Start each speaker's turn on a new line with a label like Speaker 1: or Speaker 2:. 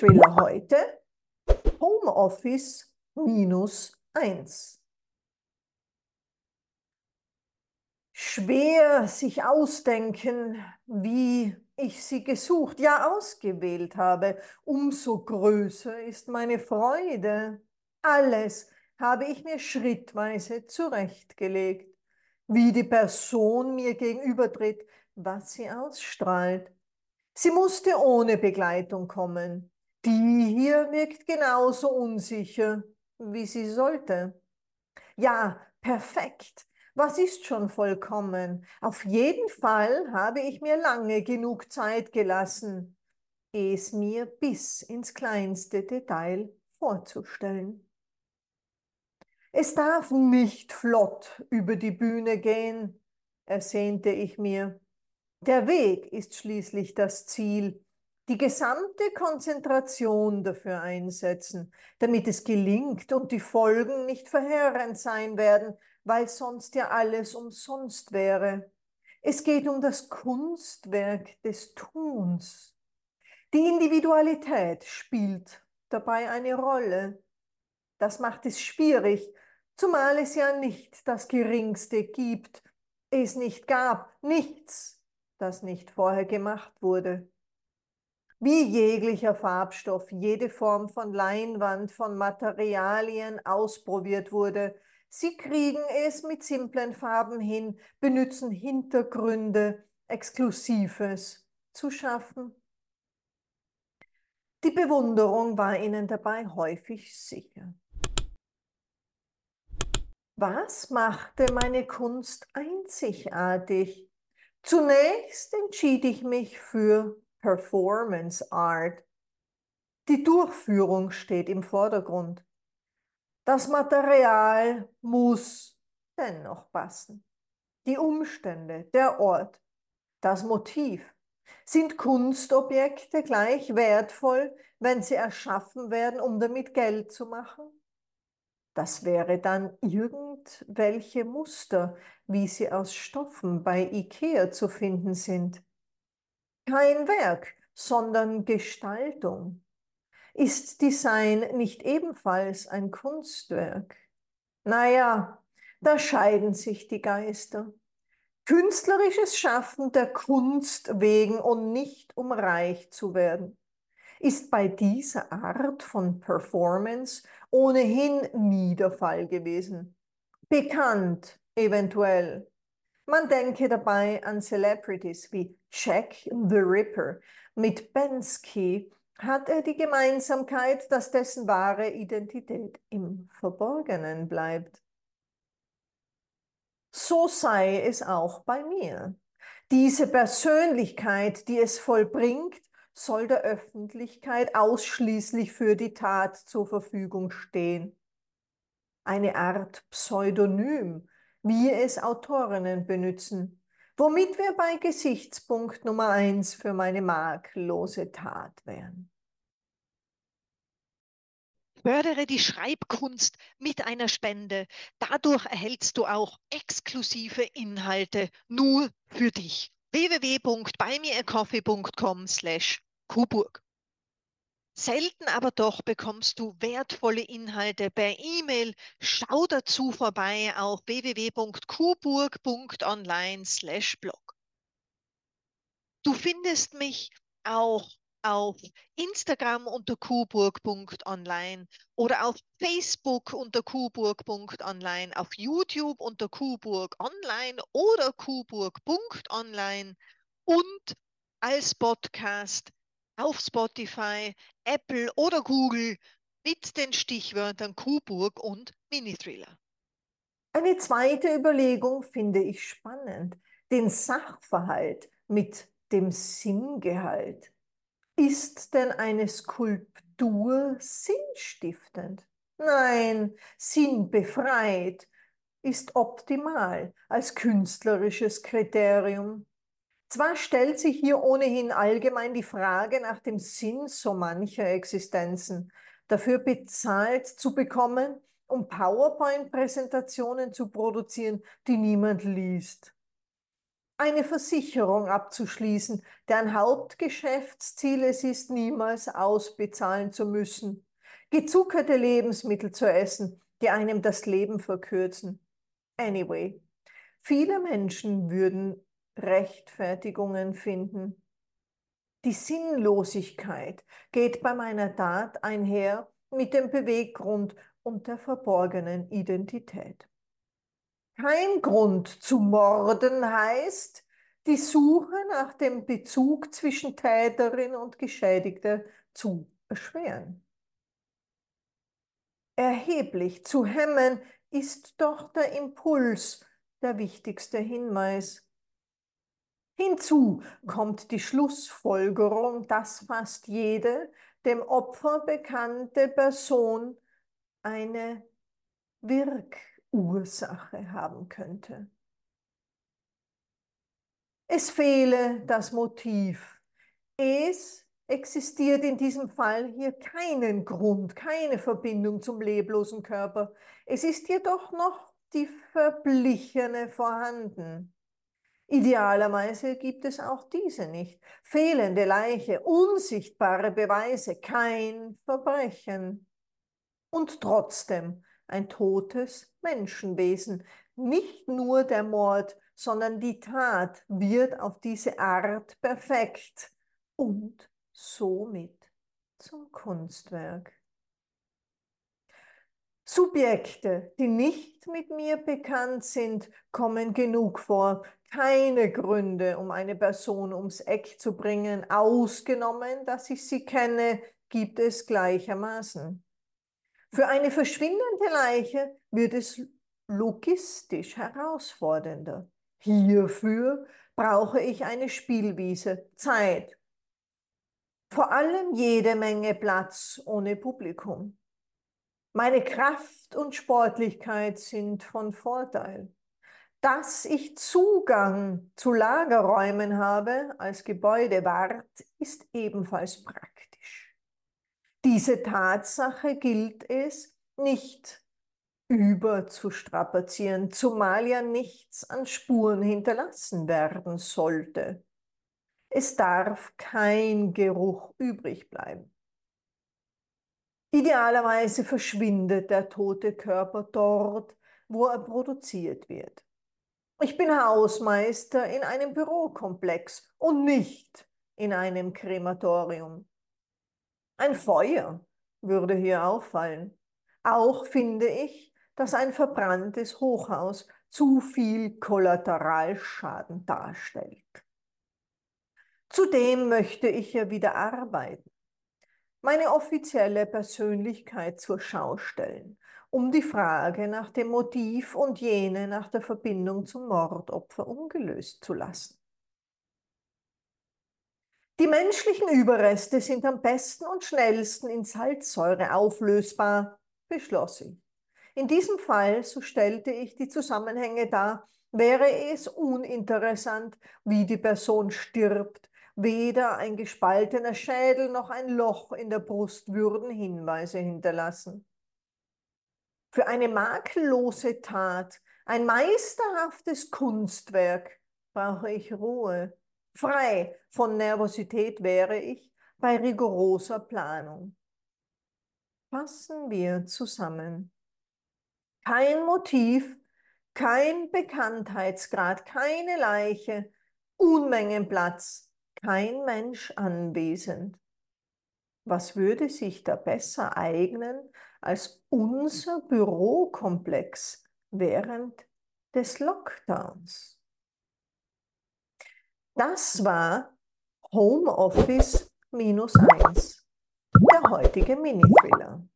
Speaker 1: Mini-Thriller heute Homeoffice minus eins. Schwer sich ausdenken, wie ich sie gesucht, ja ausgewählt habe, umso größer ist meine Freude. Alles habe ich mir schrittweise zurechtgelegt, wie die Person mir gegenübertritt, was sie ausstrahlt. Sie musste ohne Begleitung kommen. Die hier wirkt genauso unsicher, wie sie sollte. Ja, perfekt. Was ist schon vollkommen? Auf jeden Fall habe ich mir lange genug Zeit gelassen, es mir bis ins kleinste Detail vorzustellen. Es darf nicht flott über die Bühne gehen, ersehnte ich mir. Der Weg ist schließlich das Ziel. Die gesamte Konzentration dafür einsetzen, damit es gelingt und die Folgen nicht verheerend sein werden, weil sonst ja alles umsonst wäre. Es geht um das Kunstwerk des Tuns. Die Individualität spielt dabei eine Rolle. Das macht es schwierig, zumal es ja nicht das Geringste gibt, es nicht gab, nichts, das nicht vorher gemacht wurde. Wie jeglicher Farbstoff, jede Form von Leinwand, von Materialien ausprobiert wurde, sie kriegen es mit simplen Farben hin, benutzen Hintergründe, Exklusives zu schaffen. Die Bewunderung war ihnen dabei häufig sicher. Was machte meine Kunst einzigartig? Zunächst entschied ich mich für Performance Art. Die Durchführung steht im Vordergrund. Das Material muss dennoch passen. Die Umstände, der Ort, das Motiv. Sind Kunstobjekte gleich wertvoll, wenn sie erschaffen werden, um damit Geld zu machen? Das wäre dann irgendwelche Muster, wie sie aus Stoffen bei Ikea zu finden sind. Kein Werk, sondern Gestaltung. Ist Design nicht ebenfalls ein Kunstwerk? Naja, da scheiden sich die Geister. Künstlerisches Schaffen der Kunst wegen und nicht um reich zu werden ist bei dieser Art von Performance ohnehin nie der Fall gewesen. Bekannt, eventuell. Man denke dabei an Celebrities wie Jack the Ripper. Mit Bensky hat er die Gemeinsamkeit, dass dessen wahre Identität im Verborgenen bleibt. So sei es auch bei mir. Diese Persönlichkeit, die es vollbringt, soll der Öffentlichkeit ausschließlich für die Tat zur Verfügung stehen. Eine Art Pseudonym, wie es Autorinnen benutzen, womit wir bei Gesichtspunkt Nummer eins für meine makellose Tat wären.
Speaker 2: Fördere die Schreibkunst mit einer Spende. Dadurch erhältst du auch exklusive Inhalte nur für dich www.buymeacoffee.com slash Kuburg. Selten aber doch bekommst du wertvolle Inhalte per E-Mail. Schau dazu vorbei auf www.kuburg.online/blog. Du findest mich auch auf Instagram unter kuburg.online oder auf Facebook unter kuburg.online, auf YouTube unter kuburg online oder kuburg.online und als Podcast auf Spotify, Apple oder Google mit den Stichwörtern Kuburg und Mini-Thriller.
Speaker 1: Eine zweite Überlegung finde ich spannend, den Sachverhalt mit dem Sinngehalt. Ist denn eine Skulptur sinnstiftend? Nein, sinnbefreit ist optimal als künstlerisches Kriterium. Zwar stellt sich hier ohnehin allgemein die Frage nach dem Sinn so mancher Existenzen, dafür bezahlt zu bekommen, um PowerPoint-Präsentationen zu produzieren, die niemand liest. eine Versicherung abzuschließen, deren Hauptgeschäftsziel es ist, niemals ausbezahlen zu müssen, gezuckerte Lebensmittel zu essen, die einem das Leben verkürzen. Anyway, viele Menschen würden Rechtfertigungen finden. Die Sinnlosigkeit geht bei meiner Tat einher mit dem Beweggrund und der verborgenen Identität. Kein Grund zu morden heißt, die Suche nach dem Bezug zwischen Täterin und Geschädigter zu erschweren. Erheblich zu hemmen ist doch der Impuls der wichtigste Hinweis. Hinzu kommt die Schlussfolgerung, dass fast jede dem Opfer bekannte Person eine Wirk Ursache haben könnte. Es fehle das Motiv. Es existiert in diesem Fall hier keinen Grund, keine Verbindung zum leblosen Körper. Es ist jedoch noch die verblichene vorhanden. Idealerweise gibt es auch diese nicht. Fehlende Leiche, unsichtbare Beweise, kein Verbrechen. Und trotzdem ein totes Menschenwesen. Nicht nur der Mord, sondern die Tat wird auf diese Art perfekt und somit zum Kunstwerk. Subjekte, die nicht mit mir bekannt sind, kommen genug vor. Keine Gründe, um eine Person ums Eck zu bringen, ausgenommen, dass ich sie kenne, gibt es gleichermaßen. Für eine verschwindende Leiche wird es logistisch herausfordernder. Hierfür brauche ich eine Spielwiese, Zeit. Vor allem jede Menge Platz ohne Publikum. Meine Kraft und Sportlichkeit sind von Vorteil. Dass ich Zugang zu Lagerräumen habe als Gebäudewart, ist ebenfalls praktisch. Diese Tatsache gilt es nicht überzustrapazieren, zumal ja nichts an Spuren hinterlassen werden sollte. Es darf kein Geruch übrig bleiben. Idealerweise verschwindet der tote Körper dort, wo er produziert wird. Ich bin Hausmeister in einem Bürokomplex und nicht in einem Krematorium. Ein Feuer würde hier auffallen. Auch finde ich, dass ein verbranntes Hochhaus zu viel Kollateralschaden darstellt. Zudem möchte ich ja wieder arbeiten, meine offizielle Persönlichkeit zur Schau stellen, um die Frage nach dem Motiv und jene nach der Verbindung zum Mordopfer ungelöst zu lassen. Die menschlichen Überreste sind am besten und schnellsten in Salzsäure auflösbar, beschloss ich. In diesem Fall, so stellte ich die Zusammenhänge dar, wäre es uninteressant, wie die Person stirbt. Weder ein gespaltener Schädel noch ein Loch in der Brust würden Hinweise hinterlassen. Für eine makellose Tat, ein meisterhaftes Kunstwerk, brauche ich Ruhe, Frei von Nervosität wäre ich bei rigoroser Planung. Fassen wir zusammen. Kein Motiv, kein Bekanntheitsgrad, keine Leiche, Unmengenplatz, kein Mensch anwesend. Was würde sich da besser eignen als unser Bürokomplex während des Lockdowns? Das war Homeoffice minus eins, der heutige Mini-Thriller.